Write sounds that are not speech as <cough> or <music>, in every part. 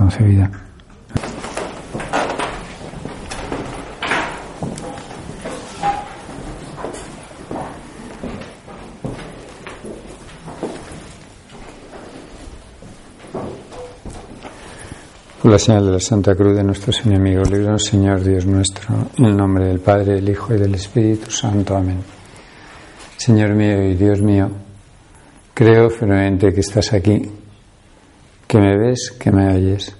concebida. Por la señal de la Santa Cruz de nuestros enemigos, líbranos, Señor Dios nuestro, en el nombre del Padre, del Hijo y del Espíritu Santo. Amén. Señor mío y Dios mío, creo firmemente que estás aquí, que me ves, que me oyes.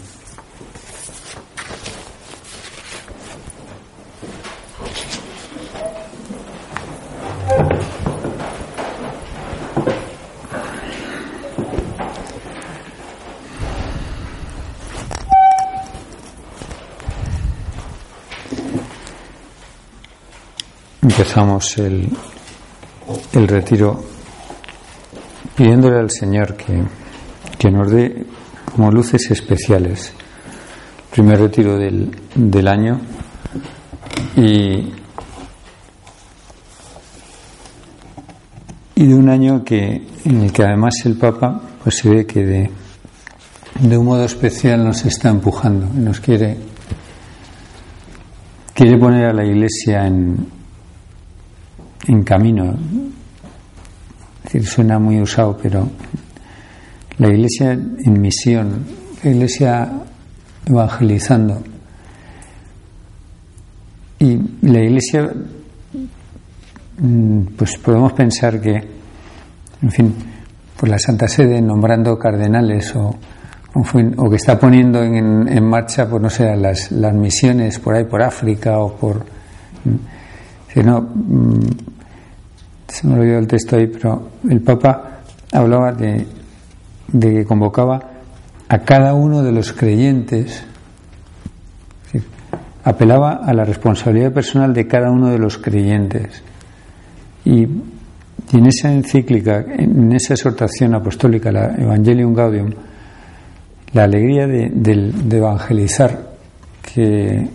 Empezamos el, el retiro pidiéndole al Señor que que nos dé como luces especiales. Primer retiro del, del año y, y de un año que, en el que además el Papa pues se ve que de, de un modo especial nos está empujando nos quiere quiere poner a la Iglesia en, en camino. Es decir, suena muy usado, pero la iglesia en misión, la iglesia evangelizando. Y la iglesia, mm, pues podemos pensar que, en fin, por la Santa Sede nombrando cardenales o, o, que está poniendo en, marcha, pues no sé, las, las misiones por ahí, por África o por. Mm, si no, mm, se me olvidó el texto ahí, pero el Papa hablaba de de que convocaba a cada uno de los creyentes, apelaba a la responsabilidad personal de cada uno de los creyentes. Y, en esa encíclica, en esa exhortación apostólica, la Evangelium Gaudium, la alegría de, evangelizar, que,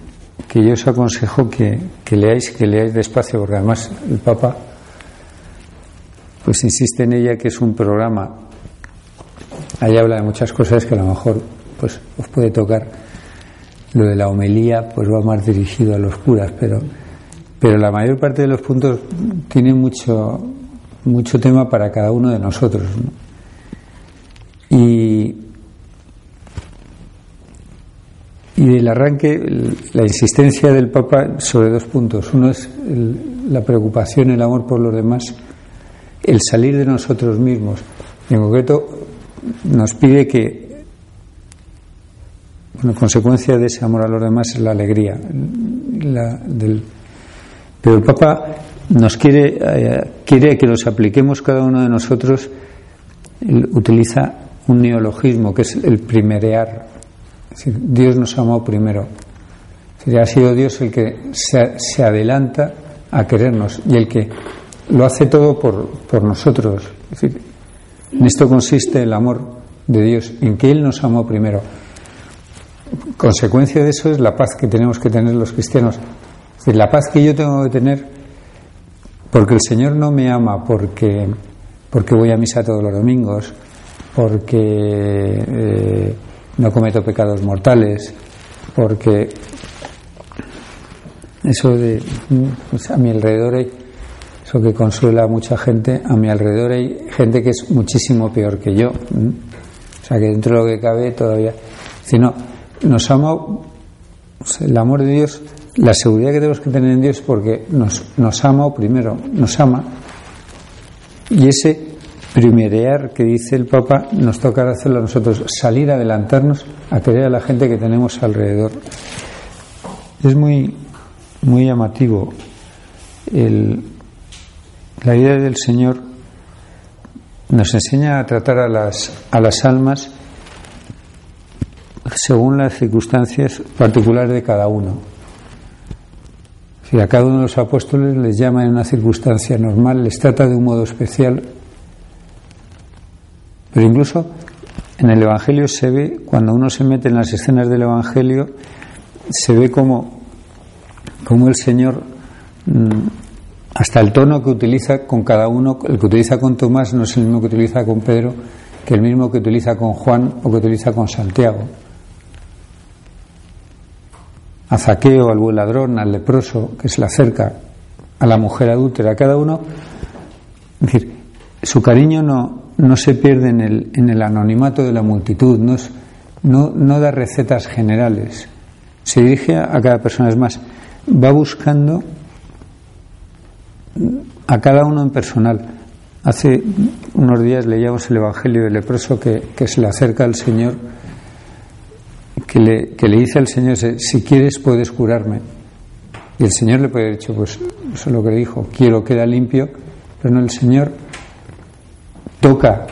que, yo os aconsejo que leáis, que leáis despacio, porque además el Papa pues insiste en ella que es un programa Ahí habla de muchas cosas que a lo mejor pues os puede tocar. Lo de la homilía pues va más dirigido a los curas, pero pero la mayor parte de los puntos tiene mucho mucho tema para cada uno de nosotros. Y y del arranque la insistencia del Papa sobre dos puntos. Uno es la preocupación, el amor por los demás, el salir de nosotros mismos. En concreto, nos pide que, bueno, consecuencia de ese amor a los demás es la alegría. del, pero el Papa nos quiere, eh, quiere que nos apliquemos cada uno de nosotros, utiliza un neologismo que es el primerear. Dios nos amó primero. ha sido Dios el que se, se, adelanta a querernos y el que lo hace todo por, por nosotros. Decir, en esto consiste el amor de Dios, en que Él nos amó primero. Consecuencia de eso es la paz que tenemos que tener los cristianos. Es la paz que yo tengo que tener porque el Señor no me ama porque, porque voy a misa todos los domingos, porque eh, no cometo pecados mortales, porque eso de a mi alrededor hay eso que consuela a mucha gente. A mi alrededor hay gente que es muchísimo peor que yo. O sea, que dentro de lo que cabe todavía. Si no, nos ama el amor de Dios, la seguridad que tenemos que tener en Dios porque nos, nos ama primero, nos ama. Y ese primerear que dice el Papa nos toca hacerlo a nosotros, salir, adelantarnos a querer a la gente que tenemos alrededor. Es muy, muy llamativo el, la idea del Señor nos enseña a tratar a las, a las almas según las circunstancias particulares de cada uno. Si a cada uno de los apóstoles les llama en una circunstancia normal, les trata de un modo especial Pero incluso en el Evangelio se ve, cuando uno se mete en las escenas del Evangelio, se ve como, como el Señor, mm, hasta el tono que utiliza con cada uno, el que utiliza con Tomás no es el mismo que utiliza con Pedro, que el mismo que utiliza con Juan o que utiliza con Santiago. A Zaqueo, al buen ladrón, al leproso que se le acerca, a la mujer adúltera, cada uno, es decir, su cariño no, no se pierde en el, en el anonimato de la multitud, no, no, no da recetas generales, se dirige a cada persona, es más, va buscando a cada uno en personal. Hace unos días leíamos el Evangelio del leproso que, se le acerca al Señor, que le, dice al Señor, si quieres puedes curarme. Y el Señor le puede haber dicho, pues eso es lo que le dijo, quiero, queda limpio, pero no, el Señor toca,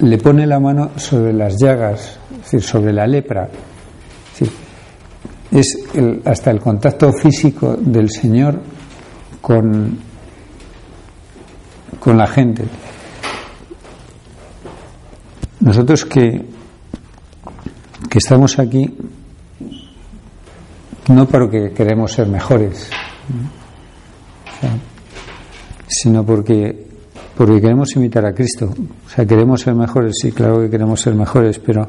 le pone la mano sobre las llagas, es sobre la lepra. Es, hasta el contacto físico del Señor con, con la gente. Nosotros que, que estamos aquí no porque queremos ser mejores, sino porque porque queremos imitar a Cristo. O sea, queremos ser mejores, sí, claro que queremos ser mejores, pero,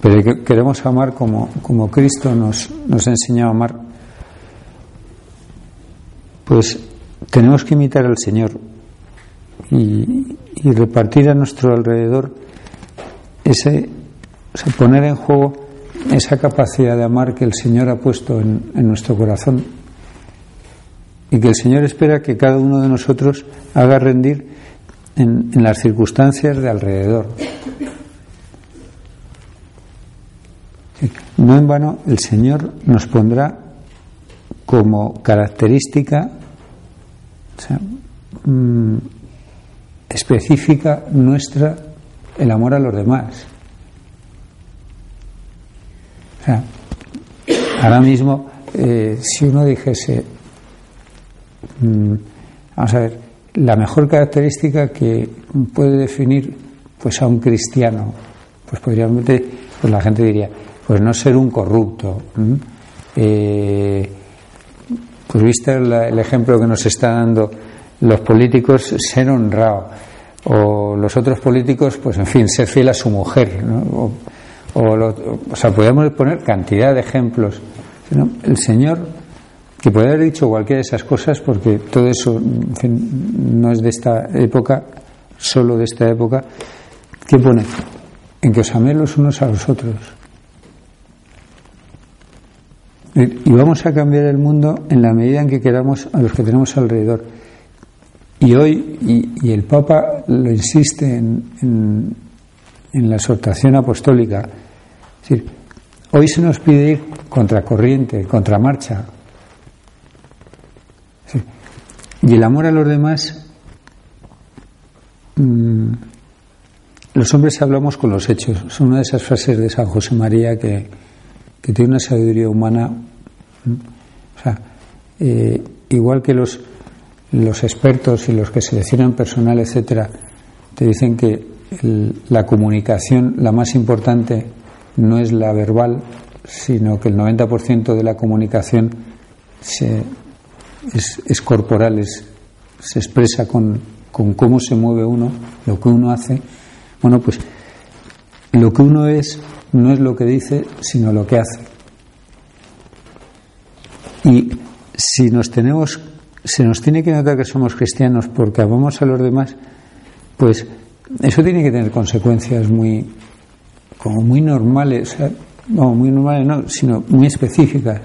pero queremos amar como, como Cristo nos, nos ha enseñado a amar. Pues tenemos que imitar al Señor y, repartir a nuestro alrededor ese, poner en juego esa capacidad de amar que el Señor ha puesto en nuestro corazón y que el Señor espera que cada uno de nosotros haga rendir en, las circunstancias de alrededor. No en vano el Señor nos pondrá como característica mm, específica nuestra el amor a los demás. Ahora mismo, eh, si uno dijese, mm, vamos a ver, la mejor característica que puede definir pues a un cristiano, pues podríamos pues la gente diría, pues no ser un corrupto. Pues viste el ejemplo que nos está dando los políticos, ser honrado. O los otros políticos, pues en fin, ser fiel a su mujer. O, o, sea, podríamos poner cantidad de ejemplos. El Señor que puede haber dicho cualquiera de esas cosas porque todo eso no es de esta época, solo de esta época. ¿Qué pone? En que os améis los unos a los otros. Y vamos a cambiar el mundo en la medida en que queramos a los que tenemos alrededor. Y hoy, y, el Papa lo insiste en, en, la exhortación apostólica, hoy se nos pide ir contra corriente, contra marcha, y el amor a los demás, mm, los hombres hablamos con los hechos. Es una de esas frases de San José María que, tiene una sabiduría humana. Eh, igual que los, los expertos y los que seleccionan personal, etcétera, te dicen que la comunicación, la más importante, no es la verbal, sino que el 90% de la comunicación se, es, corporal, se expresa con, con cómo se mueve uno, lo que uno hace. Bueno, pues lo que uno es no es lo que dice, sino lo que hace. Y si nos tenemos, se nos tiene que notar que somos cristianos porque amamos a los demás, pues eso tiene que tener consecuencias muy, como muy normales, no, muy normales no, sino muy específicas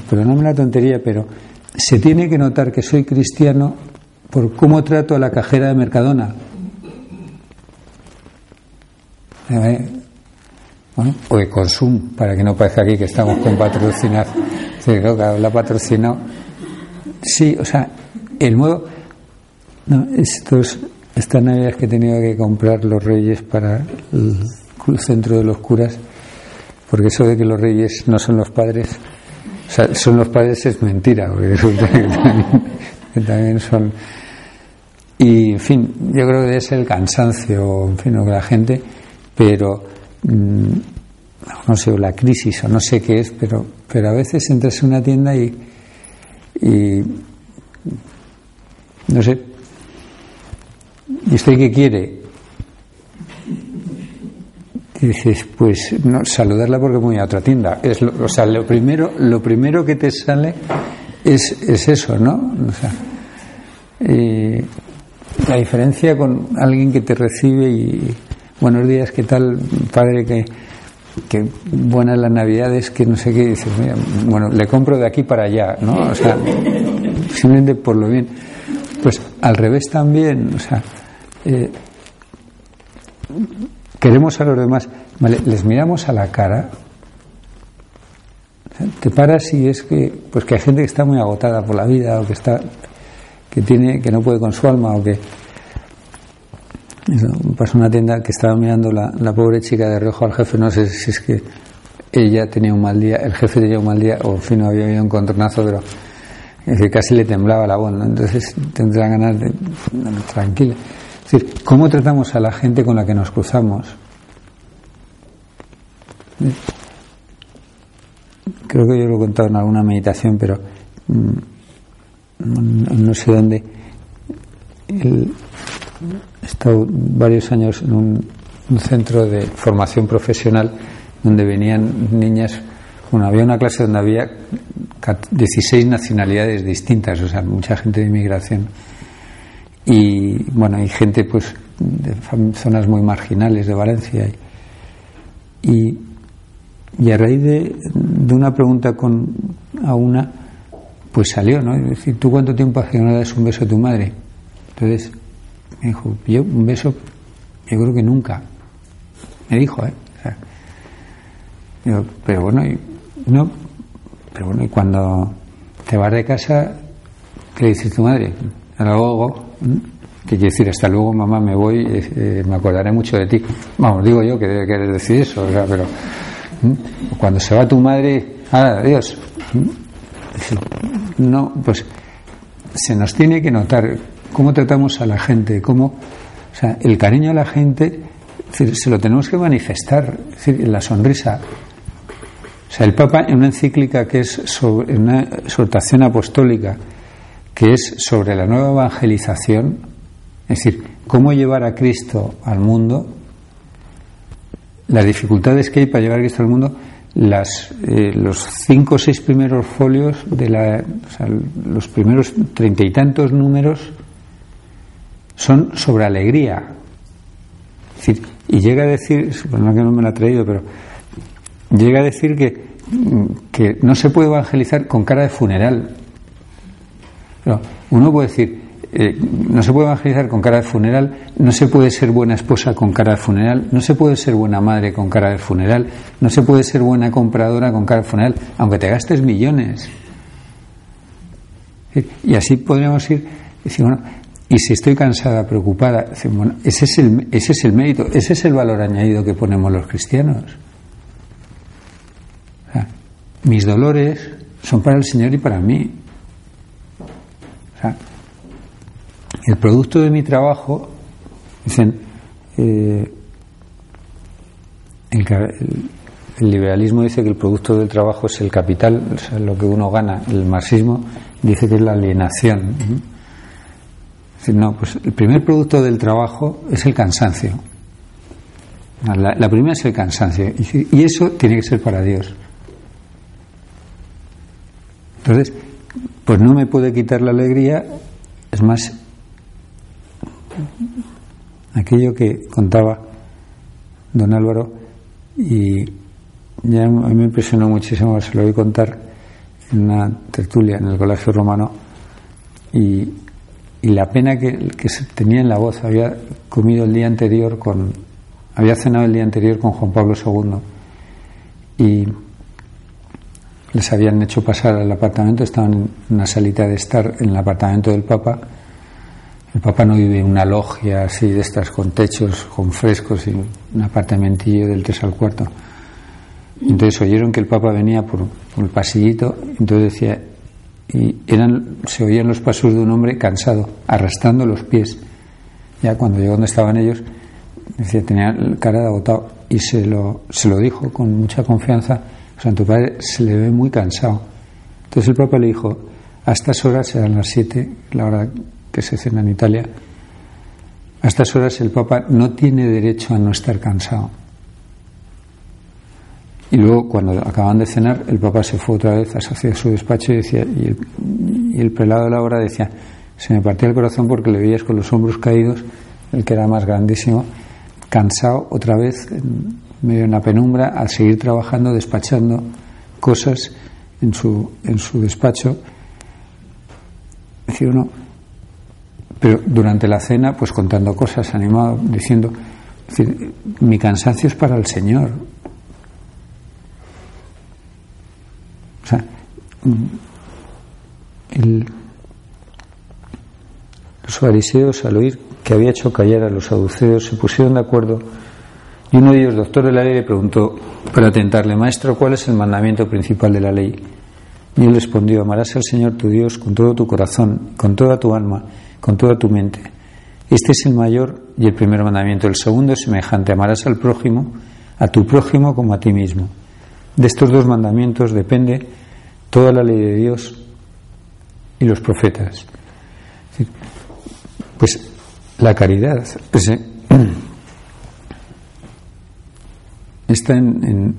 perdóname la tontería, pero se tiene que notar que soy cristiano por cómo trato a la cajera de Mercadona. Eh, o de Consum, para que no parezca aquí que estamos con patrocinar. Sí, la patrocinado. Sí, o sea, el modo. No, estos, estas navidades que he tenido que comprar los reyes para el centro de los curas, porque eso de que los reyes no son los padres, son los padres es mentira, porque también, son. Y, en fin, yo creo que es el cansancio, en fin, que la gente, pero mm, no sé, la crisis o no sé qué es, pero, pero a veces entras en una tienda y, y no sé, ¿y usted qué quiere? Y dices, pues no, saludarla porque voy a otra tienda. Es o sea, lo primero, lo primero que te sale es, es eso, ¿no? O sea, la diferencia con alguien que te recibe y buenos días, ¿qué tal, padre? Que, que buenas las navidades, que no sé qué, dices, mira, bueno, le compro de aquí para allá, ¿no? O sea, simplemente por lo bien. Pues al revés también, o sea, eh, queremos a los demás, les miramos a la cara, te paras y es que, pues que hay gente que está muy agotada por la vida o que está, que tiene, que no puede con su alma o que pasó una tienda que estaba mirando la, la pobre chica de rojo al jefe, no sé si es que ella tenía un mal día, el jefe tenía un mal día, o en fin, no había habido un contornazo, pero casi le temblaba la voz, entonces tendrá ganas de tranquila. Es decir, ¿cómo tratamos a la gente con la que nos cruzamos? Creo que yo lo he contado en alguna meditación, pero mm, no sé dónde. He estado varios años en un, centro de formación profesional donde venían niñas. Bueno, había una clase donde había 16 nacionalidades distintas, o sea, mucha gente de inmigración y bueno, hay gente pues de zonas muy marginales de Valencia y, y a raíz de, de, una pregunta con a una pues salió, ¿no? Es decir, ¿tú cuánto tiempo hace que no das un beso a tu madre? Entonces me dijo, yo un beso, yo creo que nunca. Me dijo, ¿eh? pero bueno, y, no, pero bueno, y cuando te vas de casa, ¿qué dices tu madre? luego, que quiere decir, hasta luego mamá, me voy, eh, me acordaré mucho de ti. Vamos, digo yo que debe querer decir eso, pero cuando se va tu madre, adiós. No, pues se nos tiene que notar cómo tratamos a la gente, cómo, o sea, el cariño a la gente se lo tenemos que manifestar, es decir, en la sonrisa. O sea, el Papa en una encíclica que es sobre una exhortación apostólica que es sobre la nueva evangelización, es decir, cómo llevar a Cristo al mundo, las dificultades que hay para llevar a Cristo al mundo, las, eh, los cinco o seis primeros folios de la, los primeros treinta y tantos números son sobre alegría. Y llega a decir, bueno, que no me lo ha traído, pero llega a decir que, que no se puede evangelizar con cara de funeral uno puede decir, eh, no se puede evangelizar con cara de funeral, no se puede ser buena esposa con cara de funeral, no se puede ser buena madre con cara de funeral, no se puede ser buena compradora con cara de funeral, aunque te gastes millones. Y así podríamos ir, decir, bueno, y si estoy cansada, preocupada, bueno, ese es, el, ese es el mérito, ese es el valor añadido que ponemos los cristianos. mis dolores son para el Señor y para mí. el producto de mi trabajo, dicen, eh, el, liberalismo dice que el producto del trabajo es el capital, o sea, lo que uno gana. El marxismo dice que es la alienación. No, pues el primer producto del trabajo es el cansancio. La, la primera es el cansancio. Y eso tiene que ser para Dios. Entonces, pues no me puede quitar la alegría, es más, aquello que contaba don Álvaro y ya me impresionó muchísimo, se lo voy a contar en una tertulia en el Colegio Romano y, y la pena que, que tenía en la voz, había comido el día anterior con, había cenado el día anterior con Juan Pablo II y les habían hecho pasar al apartamento, estaban en una salita de estar en el apartamento del Papa. El Papa no vive en una logia así de estas con techos, con frescos y un apartamentillo del 3 al cuarto. Entonces oyeron que el Papa venía por, el pasillito, entonces decía, y eran, se oían los pasos de un hombre cansado, arrastrando los pies. Ya cuando llegó donde estaban ellos, decía, tenía cara de agotado y se lo, se lo dijo con mucha confianza. Santo Padre se le ve muy cansado. Entonces el Papa le dijo, a estas horas, serán las siete, la hora que se cena en Italia, a estas horas el Papa no tiene derecho a no estar cansado. Y luego, cuando acaban de cenar, el Papa se fue otra vez hacia su despacho y, decía, y, el, y el prelado de la hora decía, se me partía el corazón porque le veías con los hombros caídos, el que era más grandísimo, cansado otra vez, en medio de una penumbra, al seguir trabajando, despachando cosas en su, en su despacho. Decía uno, pero durante la cena, pues contando cosas, animado, diciendo, mi cansancio es para el Señor, O sea, los fariseos, al oír que había hecho callar a los saduceos, se pusieron de acuerdo y uno de ellos, doctor de la ley, le preguntó para tentarle, Maestro, ¿cuál es el mandamiento principal de la ley? Y él respondió, amarás al Señor tu Dios con todo tu corazón, con toda tu alma, con toda tu mente. Este es el mayor y el primer mandamiento. El segundo es semejante, amarás al prójimo, a tu prójimo como a ti mismo. De estos dos mandamientos depende toda la ley de Dios y los profetas. Pues la caridad pues, eh, <clears throat> está en,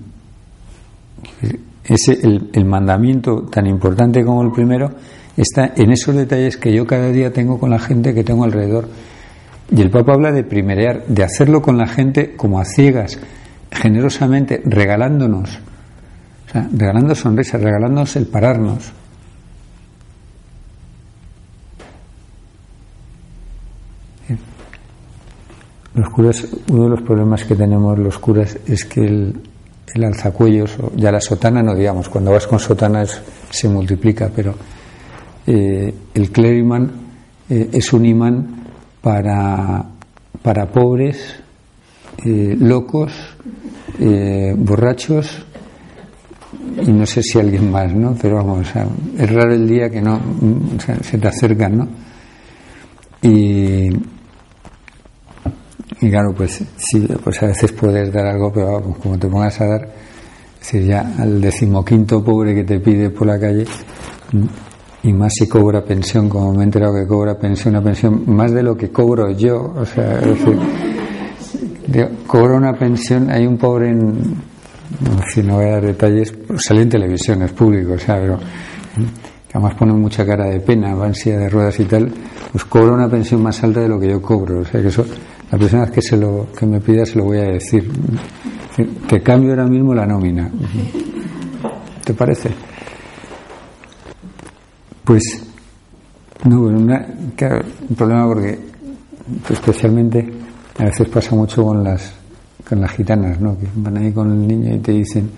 ese, el, el, mandamiento tan importante como el primero está en esos detalles que yo cada día tengo con la gente que tengo alrededor. Y el Papa habla de primerear, de hacerlo con la gente como a ciegas, generosamente, regalándonos regalando sonrisas, regalándonos el pararnos. Los curas, uno de los problemas que tenemos los curas es que el, el alzacuellos, ya la sotana no digamos, cuando vas con sotanas se multiplica, pero eh, el clériman eh, es un imán para, para pobres, eh, locos, borrachos y no sé si alguien más, ¿no? Pero vamos, es raro el día que no se te acercan, ¿no? Y, y claro, pues sí, pues a veces puedes dar algo, pero como te pongas a dar, es ya al decimoquinto pobre que te pide por la calle, y más si cobra pensión, como me he enterado que cobra pensión, una pensión más de lo que cobro yo, o sea, es decir, cobro una pensión, hay un pobre en, si no voy a dar detalles, pues sale en televisión, es público, o sea, pero que además pone mucha cara de pena, va en silla de ruedas y tal, pues cobra una pensión más alta de lo que yo cobro, o sea que eso, la persona que se lo que me pida se lo voy a decir, que cambio ahora mismo la nómina, ¿te parece? Pues no, una, un problema porque especialmente a veces pasa mucho con las con las gitanas, ¿no? Que van ahí con el niño y te dicen,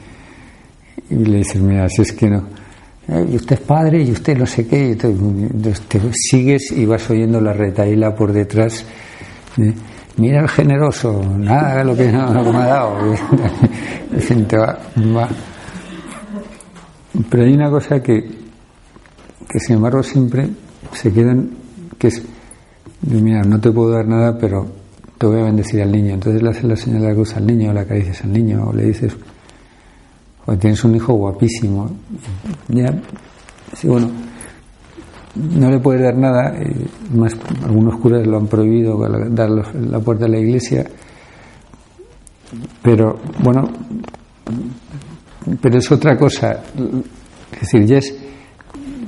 y le dicen, mira, si es que no, y usted es padre y usted no sé qué, y te, sigues y vas oyendo la retaíla por detrás. ¿eh? Mira el generoso, nada lo que, no, me ha dado. <laughs> te va, va. Pero hay una cosa que, que sin embargo siempre se quedan, que es, mira, no te puedo dar nada, pero te voy a bendecir al niño. Entonces le haces la señal de la cruz al niño, o le acaricias al niño, o le dices, o tienes un hijo guapísimo. Ya, sí, bueno, no le puedes dar nada, más algunos curas lo han prohibido dar la puerta de la iglesia, pero bueno, pero es otra cosa, es decir, ya es,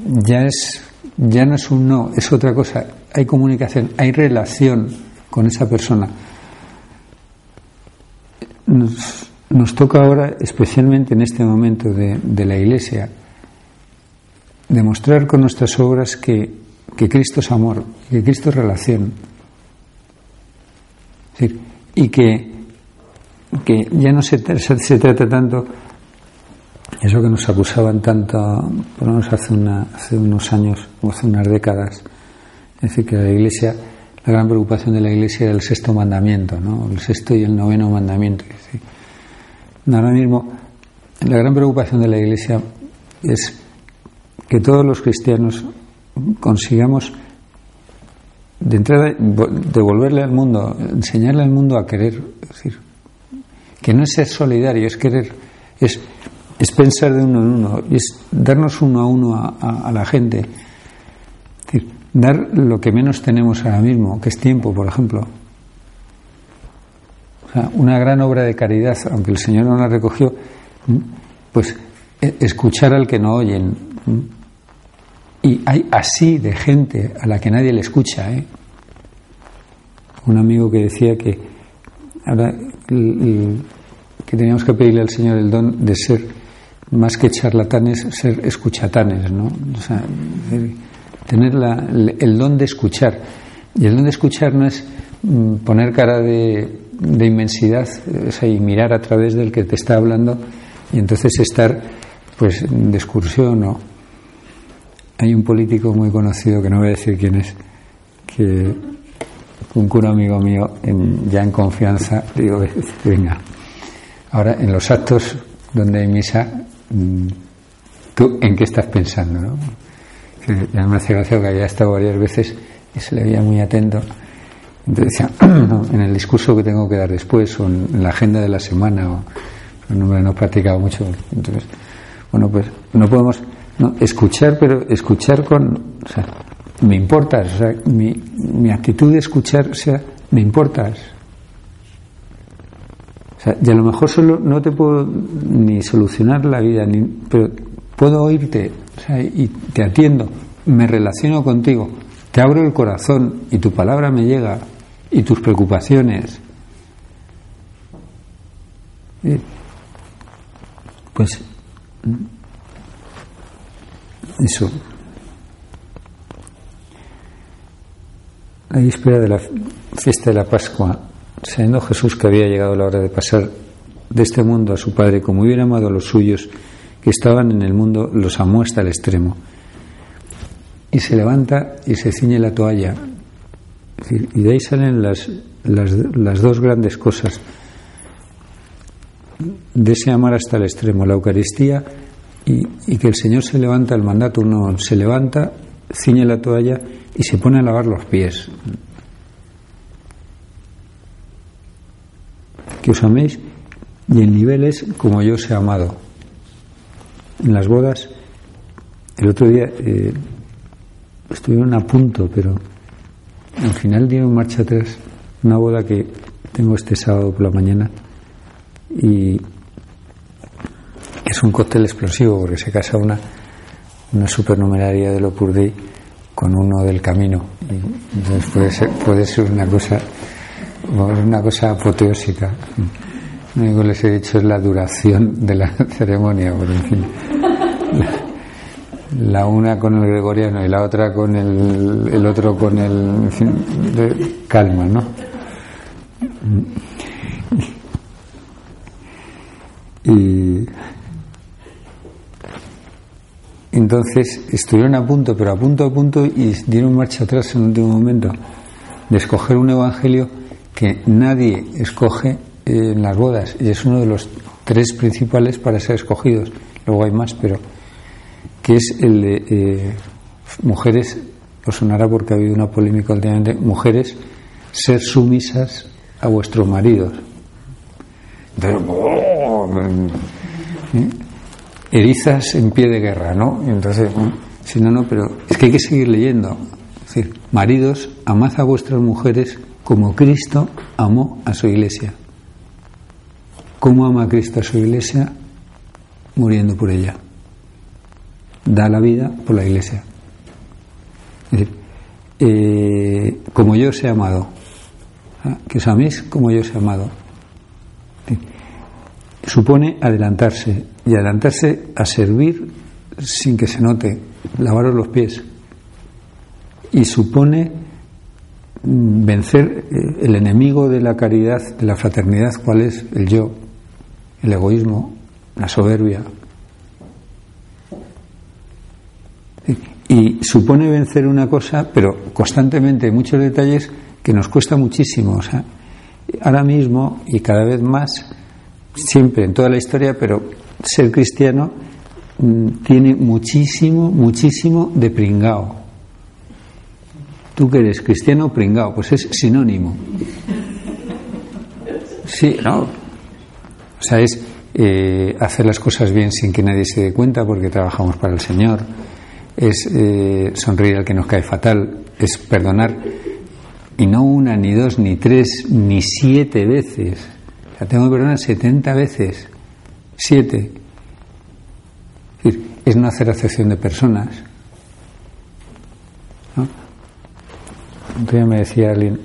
ya es, ya no es un no, es otra cosa, hay comunicación, hay relación con esa persona. Nos, toca ahora, especialmente en este momento de, la Iglesia, demostrar con nuestras obras que, Cristo es amor, que Cristo es relación. y que, que ya no se, se, trata tanto, eso que nos acusaban tanto, por lo menos hace, una, hace unos años o hace unas décadas, es decir, que la Iglesia la gran preocupación de la Iglesia era el sexto mandamiento, ¿no? el sexto y el noveno mandamiento. Ahora mismo, la gran preocupación de la Iglesia es que todos los cristianos consigamos de entrada devolverle al mundo, enseñarle al mundo a querer, decir, que no es ser solidario, es querer, es, es pensar de uno en uno, es darnos uno a uno a, la gente, dar lo que menos tenemos ahora mismo, que es tiempo, por ejemplo. una gran obra de caridad, aunque el Señor no la recogió, pues e, escuchar al que no oyen. Y hay así de gente a la que nadie le escucha. ¿eh? Un amigo que decía que que teníamos que pedirle al Señor el don de ser más que charlatanes, ser escuchatanes, ¿no? Tener el don de escuchar. Y el don de escuchar no es mm, poner cara de, de inmensidad o y mirar a través del que te está hablando y entonces estar pues de excursión o hay un político muy conocido que no voy a decir quién es que un cura amigo mío ya en confianza digo venga ahora en los actos donde hay misa mm, tú en qué estás pensando ¿no? Que ya me hace gracia que haya estado varias veces y se le veía muy atento entonces decía <clears throat> en el discurso que tengo que dar después o en, la agenda de la semana o no me he practicado mucho entonces bueno, pues no podemos escuchar, pero escuchar con. O sea, me importas, o sea, mi, mi actitud de escuchar, o sea, me importas. O sea, y a lo mejor solo no te puedo ni solucionar la vida, ni, pero puedo oírte y te atiendo, me relaciono contigo, te abro el corazón y tu palabra me llega y tus preocupaciones. Pues eso. La víspera de la fiesta de la Pascua, sabiendo Jesús que había llegado la hora de pasar de este mundo a su Padre, como hubiera amado a los suyos que estaban en el mundo, los amó hasta el extremo. Y se levanta y se ciñe la toalla. Y de ahí salen las, las, las dos grandes cosas de ese amar hasta el extremo, la Eucaristía y, que el Señor se levanta, el mandato uno se levanta, ciñe la toalla y se pone a lavar los pies. Que os améis y en niveles como yo os he amado. En las bodas, el otro día eh, estuvieron a punto, pero al final dieron marcha atrás. Una boda que tengo este sábado por la mañana y es un cóctel explosivo porque se casa una, una supernumeraria de Opus Dei con uno del camino. Y entonces puede ser, puede ser una cosa una cosa apoteósica. Lo les he dicho es la duración de la <laughs> ceremonia, por en fin. La, una con el gregoriano y la otra con el, el otro con el. Fin, de calma, ¿no? Y entonces estuvieron a punto, pero a punto a punto y dieron marcha atrás en el último momento de escoger un evangelio que nadie escoge en las bodas y es uno de los tres principales para ser escogidos. Luego hay más, pero que es el de eh, mujeres, os sonará porque ha habido una polémica últimamente, mujeres, ser sumisas a vuestros maridos. ¡oh! ¿eh? erizas en pie de guerra, ¿no? entonces, si no, no, pero es que hay que seguir leyendo. Decir, maridos, amad a vuestras mujeres como Cristo amó a su iglesia. ¿Cómo ama Cristo a su iglesia? Muriendo por ella. Da la vida por la iglesia. Es decir, eh, como yo os he amado. ¿Ah? Que os améis como yo os amado supone adelantarse y adelantarse a servir sin que se note, lavaros los pies. Y supone mm, vencer eh, el enemigo de la caridad, de la fraternidad, cuál es el yo, el egoísmo, la soberbia. Y supone vencer una cosa, pero constantemente, muchos detalles que nos cuesta muchísimo. O sea, ahora mismo y cada vez más siempre en toda la historia, pero ser cristiano mm, tiene muchísimo, muchísimo de pringao. ¿Tú que eres cristiano pringao? Pues es sinónimo. Sí, ¿no? O sea, es eh, hacer las cosas bien sin que nadie se dé cuenta porque trabajamos para el Señor. Es eh, sonreír al que nos cae fatal. Es perdonar. Y no una, ni dos, ni tres, ni siete veces. O sea, tengo que perdonar 70 veces. Siete. Es, decir, es no hacer acepción de personas. ¿no? Entonces me decía alguien,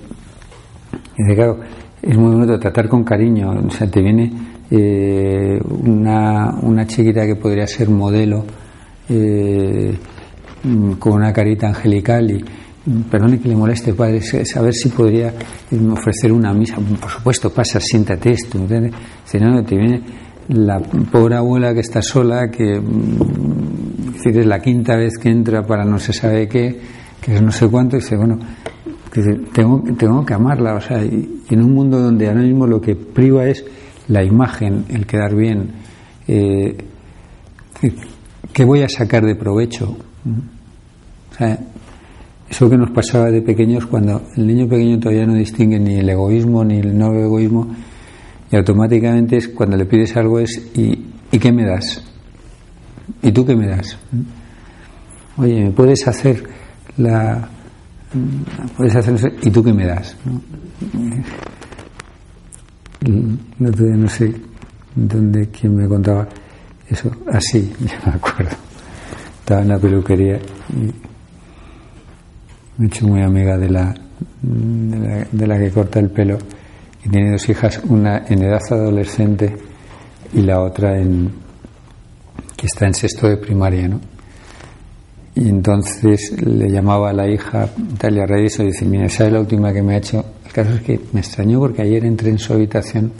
dice, claro, es muy bonito tratar con cariño. O sea, te viene eh, una, una, chiquita que podría ser modelo eh, con una carita angelical y perdone que le moleste padre saber si podría ofrecer una misa por supuesto pasa siéntate esto ¿entiendes? Si no, te viene la pobre abuela que está sola que mm, es la quinta vez que entra para no se sabe qué que es no sé cuánto y dice bueno tengo, tengo que amarla, o sea, y, en un mundo donde ahora mismo lo que priva es la imagen, el quedar bien, eh, ¿qué voy a sacar de provecho? Eso que nos pasaba de pequeños cuando el niño pequeño todavía no distingue ni el egoísmo ni el no egoísmo y automáticamente es cuando le pides algo es ¿y, ¿y qué me das? ¿Y tú qué me das? Oye, ¿me puedes hacer la, puedes hacer y tú qué me das no sé dónde quién me contaba eso. Así <laughs> ya me acuerdo. Estaba en la peluquería y me he hecho muy amiga de la, de la que corta el pelo. Y tiene dos hijas una en edad adolescente y la otra en que está en sexto de primaria no y entonces le llamaba a la hija Talia Reyes y dice, mira, esa es la última que me ha hecho. El caso es que me extrañó porque ayer entré en su habitación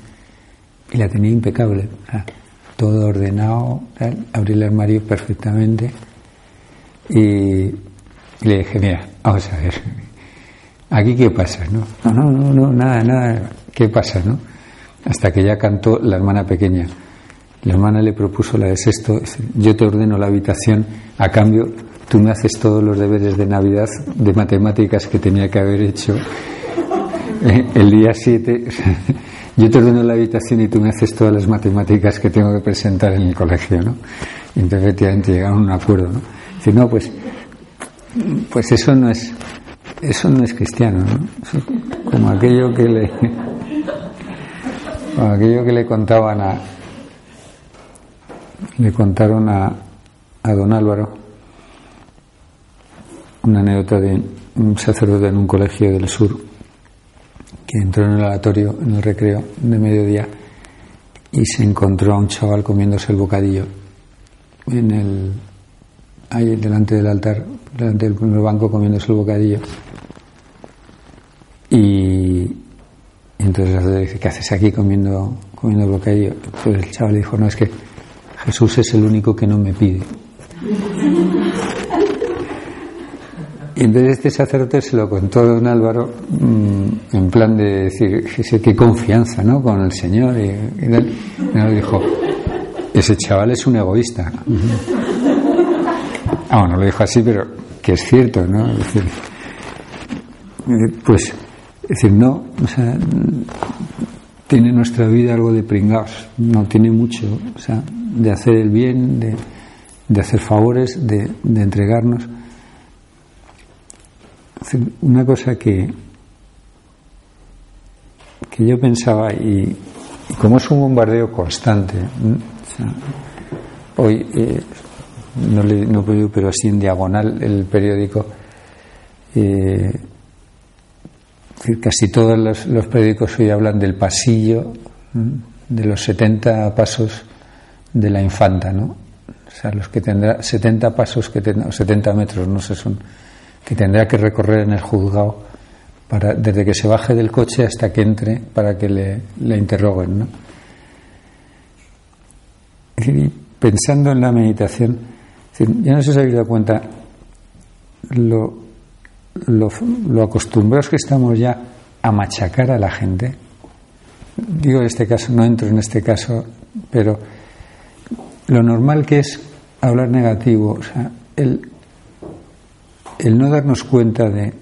y la tenía impecable. todo ordenado, abrí el armario perfectamente y, le dije, mira, vamos a ver, aquí qué pasa, ¿no? No, no, no, nada, nada, ¿qué pasa, no? Hasta que ya cantó la hermana pequeña. La hermana le propuso la de sexto, yo te ordeno la habitación, a cambio tú me haces todos los deberes de Navidad de matemáticas que tenía que haber hecho eh, el día 7. <laughs> Yo te ordeno la habitación y tú me haces todas las matemáticas que tengo que presentar en el colegio, ¿no? Y entonces efectivamente llegaron a un acuerdo, ¿no? Dice, no, pues, pues eso no es, eso no es cristiano, ¿no? como aquello que le, como aquello que le contaban a, le contaron a, a don Álvaro, una anécdota de un sacerdote en un colegio del sur que entró en el oratorio en el recreo de mediodía y se encontró a un chaval comiéndose el bocadillo en el ahí delante del altar, delante del primer banco comiéndose el bocadillo. Y, entonces el dice, ¿qué haces aquí comiendo, comiendo el bocadillo? Entonces el chaval dijo, no, es que Jesús es el único que no me pide. Y entonces este sacerdote se lo contó a don Álvaro mm, en plan de decir, qué confianza, ¿no? Con el Señor. Y, y dijo, ese chaval es un egoísta. <laughs> Ah, no lo dijo así, pero que es cierto, ¿no? Eh, pues, es decir, no, o sea, tiene nuestra vida algo de pringados, no tiene mucho, o sea, de hacer el bien, de, de hacer favores, de, de entregarnos una cosa que, que yo pensaba, y, como es un bombardeo constante, hoy eh, no, le, no puedo, pero así en diagonal el periódico, eh, casi todos los, los, periódicos hoy hablan del pasillo, de los 70 pasos de la infanta, ¿no? O sea, los que tendrá 70 pasos que tendrá, 70 metros, no sé, son que tendrá que recorrer en el juzgado para, desde que se baje del coche hasta que entre para que le, le interroguen. ¿no? pensando en la meditación, ya no sé si habéis dado cuenta lo, lo, lo acostumbrados que estamos ya a machacar a la gente. Digo en este caso, no entro en este caso, pero lo normal que es hablar negativo, o sea, el, el no darnos cuenta de,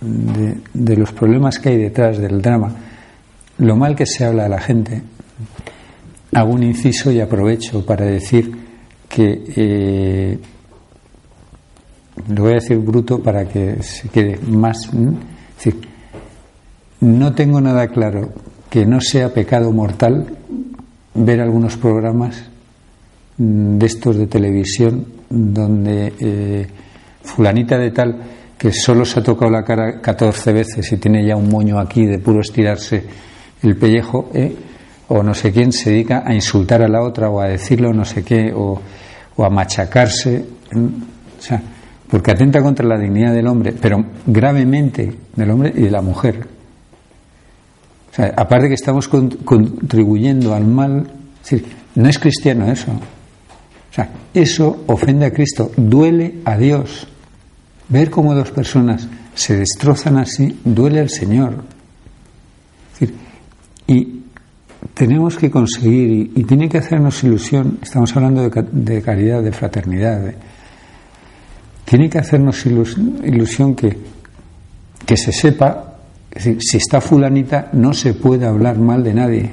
de, los problemas que hay detrás del drama, lo mal que se habla a la gente, hago un inciso y aprovecho para decir que eh, lo voy a decir bruto para que se quede más. no tengo nada claro que no sea pecado mortal ver algunos programas mm, de estos de televisión donde eh, fulanita de tal que solo se ha tocado la cara 14 veces y tiene ya un moño aquí de puro estirarse el pellejo, ¿eh? o no sé quién se dedica a insultar a la otra o a decirlo no sé qué, o, o a machacarse, o sea, porque atenta contra la dignidad del hombre, pero gravemente del hombre y de la mujer. O sea, aparte que estamos contribuyendo al mal, no es cristiano eso. O sea, eso ofende a Cristo, duele a Dios. Ver cómo dos personas se destrozan así duele al Señor. y tenemos que conseguir, y, tiene que hacernos ilusión, estamos hablando de, caridad, de fraternidad, tiene que hacernos ilusión que, que se sepa, si está fulanita no se puede hablar mal de nadie,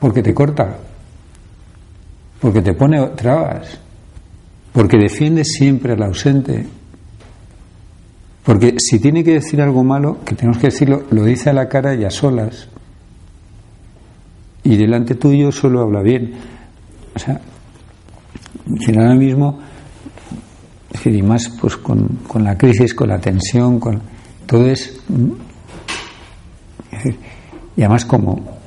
porque te corta, porque te pone trabas, porque defiende siempre al ausente, porque si tiene que decir algo malo, que tenemos que decirlo, lo dice a la cara y a solas. Y delante tuyo solo habla bien. O sea, si ahora mismo, y más pues con, con, la crisis, con la tensión, con todo es. Y además como,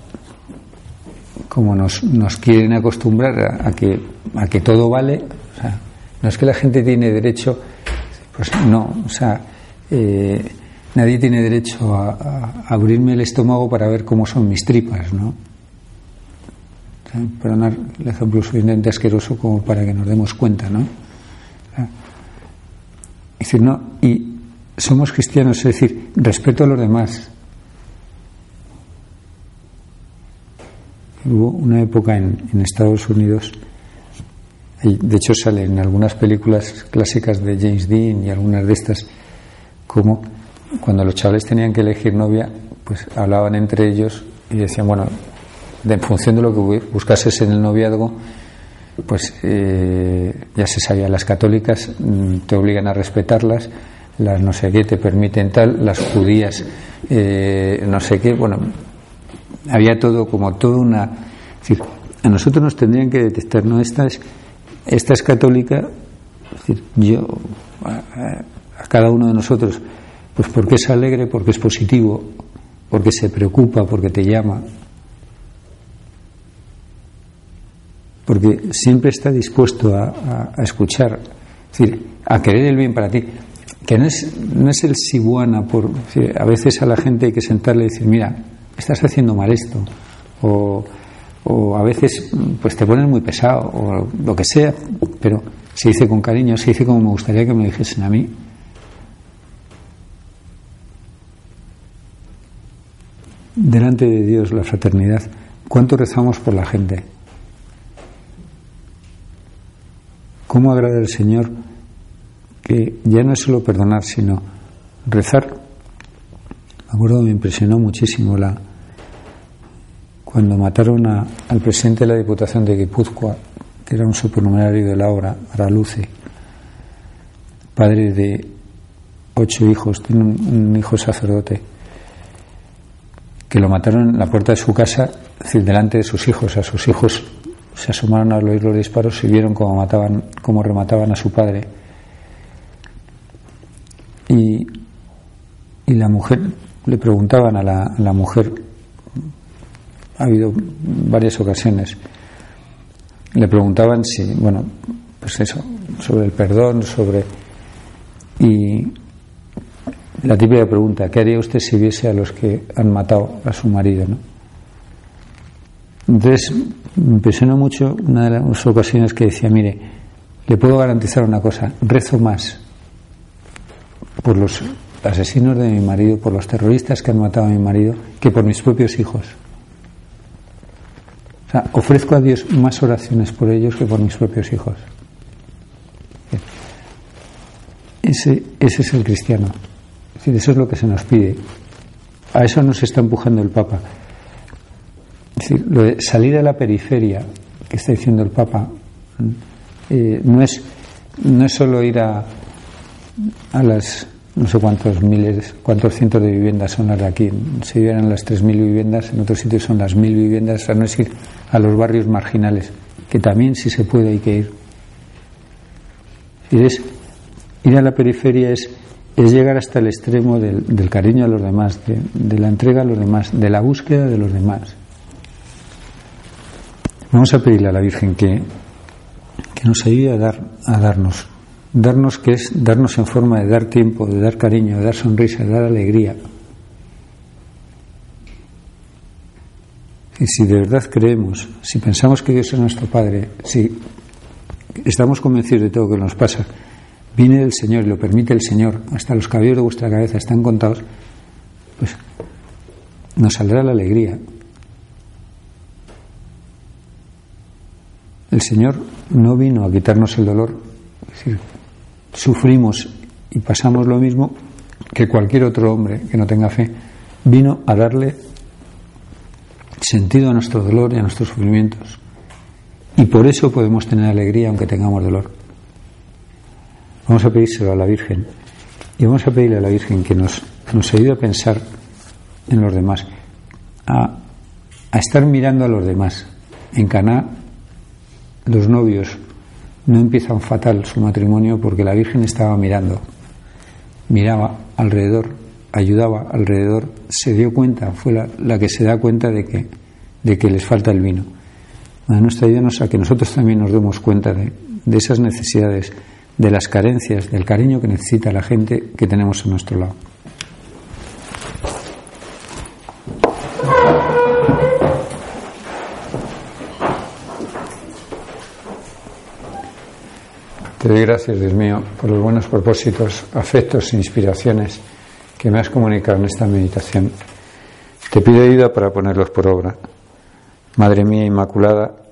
como nos, nos quieren acostumbrar a, que, a que todo vale, o sea, no es que la gente tiene derecho, pues no, o sea, eh, nadie tiene derecho a, abrirme el estómago para ver cómo son mis tripas, ¿no? Perdonar el ejemplo suficientemente asqueroso como para que nos demos cuenta, ¿no? decir, no, y somos cristianos, es decir, respeto a los demás. Hubo una época en, en Estados Unidos, de hecho sale en algunas películas clásicas de James Dean y algunas de estas, como cuando los chavales tenían que elegir novia, pues hablaban entre ellos y decían, bueno, en función de lo que buscases en el noviazgo, pues eh, ya se sabía, las católicas mm, te obligan a respetarlas, las no sé qué te permiten tal, las judías eh, no sé qué, bueno, había todo como toda una... A nosotros nos tendrían que detectar, ¿no? Esta es, esta es católica, es decir, yo cada uno de nosotros, pues porque es alegre, porque es positivo, porque se preocupa, porque te llama, porque siempre está dispuesto a, escuchar, a querer el bien para ti. Que no es, no es el sibuana, por, a veces a la gente hay que sentarle y decir, mira, estás haciendo mal esto, o, o a veces pues te pones muy pesado, o lo que sea, pero se dice con cariño, se dice como me gustaría que me dijesen a mí, delante de Dios la fraternidad, ¿cuánto rezamos por la gente? ¿Cómo agrada al Señor que ya no es solo perdonar, sino rezar? Me acuerdo, me impresionó muchísimo la cuando mataron al presidente de la Diputación de Guipúzcoa, que era un supernumerario de la obra, Araluce, padre de ocho hijos, tiene un hijo sacerdote que lo mataron en la puerta de su casa, delante de sus hijos. A sus hijos se asomaron al oír los disparos y vieron cómo, mataban, cómo remataban a su padre. Y, y la mujer, le preguntaban a la, a la mujer, ha habido varias ocasiones, le preguntaban si, bueno, pues eso, sobre el perdón, sobre. Y, la típica pregunta, ¿qué haría usted si viese a los que han matado a su marido? ¿no? Entonces, me impresionó mucho una de las ocasiones que decía, mire, le puedo garantizar una cosa, rezo más por los asesinos de mi marido, por los terroristas que han matado a mi marido, que por mis propios hijos. O sea, ofrezco a Dios más oraciones por ellos que por mis propios hijos. Ese, ese es el cristiano. Decir, eso es lo que se nos pide. A eso nos está empujando el Papa. Decir, lo de salir a la periferia, que está diciendo el Papa, eh, no, es, no es solo ir a, a las no sé cuántos miles, cuántos cientos de viviendas son las de aquí. Si vieran las 3.000 viviendas, en otros sitios son las 1.000 viviendas, o sea, no es ir a los barrios marginales, que también si se puede hay que ir. Es, ir a la periferia es, es llegar hasta el extremo del, cariño a los demás, de, de, la entrega a los demás, de la búsqueda de los demás. Vamos a pedirle a la Virgen que, que nos ayude a, dar, a darnos darnos que es darnos en forma de dar tiempo, de dar cariño, de dar sonrisa, de dar alegría. Y si de verdad creemos, si pensamos que Dios es nuestro Padre, si estamos convencidos de todo lo que nos pasa, viene el Señor y lo permite el Señor, hasta los cabellos de vuestra cabeza están contados, pues nos saldrá la alegría. El Señor no vino a quitarnos el dolor, es decir, sufrimos y pasamos lo mismo que cualquier otro hombre que no tenga fe, vino a darle sentido a nuestro dolor y a nuestros sufrimientos. Y por eso podemos tener alegría aunque tengamos dolor. Vamos a pedírselo a la Virgen. Y vamos a pedirle a la Virgen que nos, nos ayude a pensar en los demás, a, estar mirando a los demás. En Caná, los novios no empiezan fatal su matrimonio porque la Virgen estaba mirando, miraba alrededor, ayudaba alrededor, se dio cuenta, fue la, que se da cuenta de que, de que les falta el vino. A nuestra ayuda a que nosotros también nos demos cuenta de, de esas necesidades, de las carencias, del cariño que necesita la gente que tenemos a nuestro lado. Te doy gracias, Dios mío, por los buenos propósitos, afectos e inspiraciones que me has comunicado en esta meditación. Te pido ayuda para ponerlos por obra. Madre mía Inmaculada,